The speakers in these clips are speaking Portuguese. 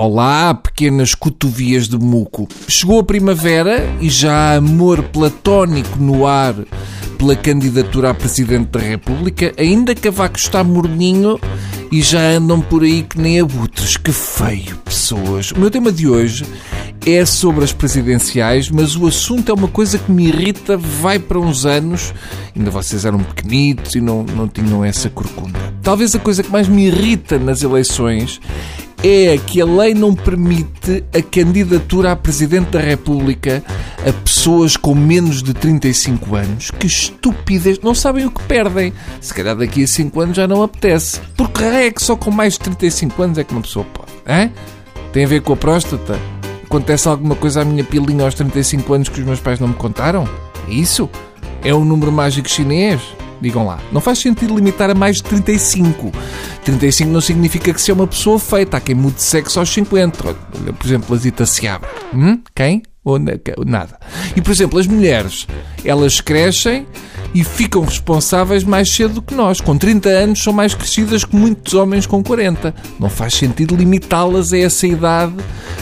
Olá, pequenas cotovias de muco. Chegou a primavera e já há amor platónico no ar pela candidatura a Presidente da República, ainda Cavaco está morninho e já andam por aí que nem abutres. Que feio, pessoas. O meu tema de hoje é sobre as presidenciais, mas o assunto é uma coisa que me irrita, vai para uns anos. Ainda vocês eram pequenitos e não, não tinham essa corcunda. Talvez a coisa que mais me irrita nas eleições é que a lei não permite a candidatura a Presidente da República a pessoas com menos de 35 anos. Que estupidez! Não sabem o que perdem. Se calhar daqui a 5 anos já não apetece. Porque é que só com mais de 35 anos é que uma pessoa pode. Hein? Tem a ver com a próstata? Acontece alguma coisa à minha pilinha aos 35 anos que os meus pais não me contaram? É isso? É um número mágico chinês? Digam lá. Não faz sentido limitar a mais de 35. 35 não significa que se é uma pessoa feita. Há quem mude sexo aos 50. Por exemplo, a Zita Seabra. Hum? Quem? Ou nada. E, por exemplo, as mulheres, elas crescem e ficam responsáveis mais cedo do que nós. Com 30 anos são mais crescidas que muitos homens com 40. Não faz sentido limitá-las a essa idade,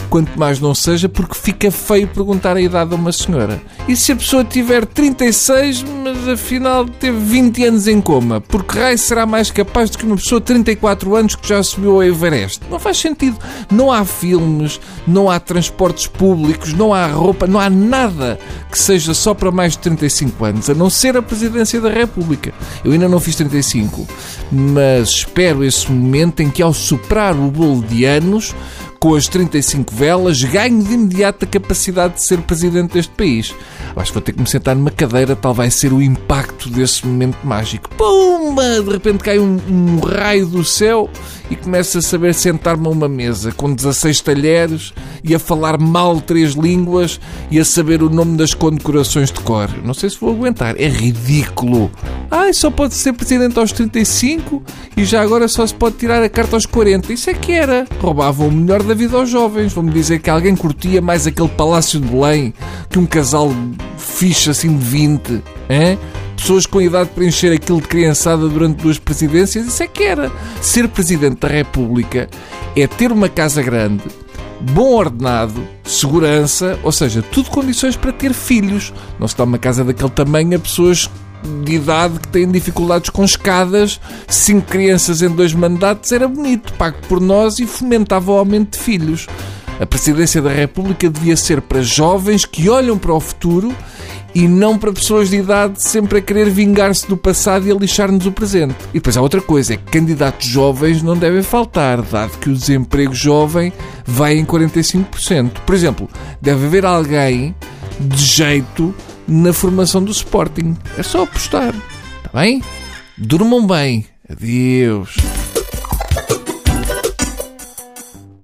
quanto mais não seja, porque fica feio perguntar a idade a uma senhora. E se a pessoa tiver 36, mas afinal teve 20 anos em coma? Porque raio será mais capaz do que uma pessoa de 34 anos que já subiu ao Everest? Não faz sentido. Não há filmes, não há transportes públicos, não há roupa, não há nada que seja só para mais de 35 anos, a não ser a Presidência da República. Eu ainda não fiz 35, mas espero esse momento em que, ao superar o bolo de anos, com as 35 velas, ganho de imediato a capacidade de ser presidente deste país. Acho que vou ter que me sentar numa cadeira, tal vai ser o impacto desse momento mágico. Pumba! De repente cai um, um raio do céu e começo a saber sentar-me a uma mesa com 16 talheres e a falar mal três línguas e a saber o nome das condecorações de cor. Não sei se vou aguentar. É ridículo. Ai, só pode ser presidente aos 35 e já agora só se pode tirar a carta aos 40. Isso é que era. Roubavam o melhor da vida aos jovens. Vão-me dizer que alguém curtia mais aquele Palácio de Belém que um casal fixe assim de 20. Hein? Pessoas com idade para encher aquilo de criançada durante duas presidências. Isso é que era. Ser presidente da República é ter uma casa grande, bom ordenado, segurança, ou seja, tudo condições para ter filhos. Não se dá uma casa daquele tamanho a pessoas de idade que têm dificuldades com escadas, cinco crianças em dois mandatos, era bonito, pago por nós e fomentava o aumento de filhos. A presidência da República devia ser para jovens que olham para o futuro e não para pessoas de idade sempre a querer vingar-se do passado e a lixar-nos o presente. E depois há outra coisa, é que candidatos jovens não devem faltar, dado que o desemprego jovem vai em 45%. Por exemplo, deve haver alguém de jeito na formação do Sporting. É só apostar. Está bem? Durmam bem. Adeus.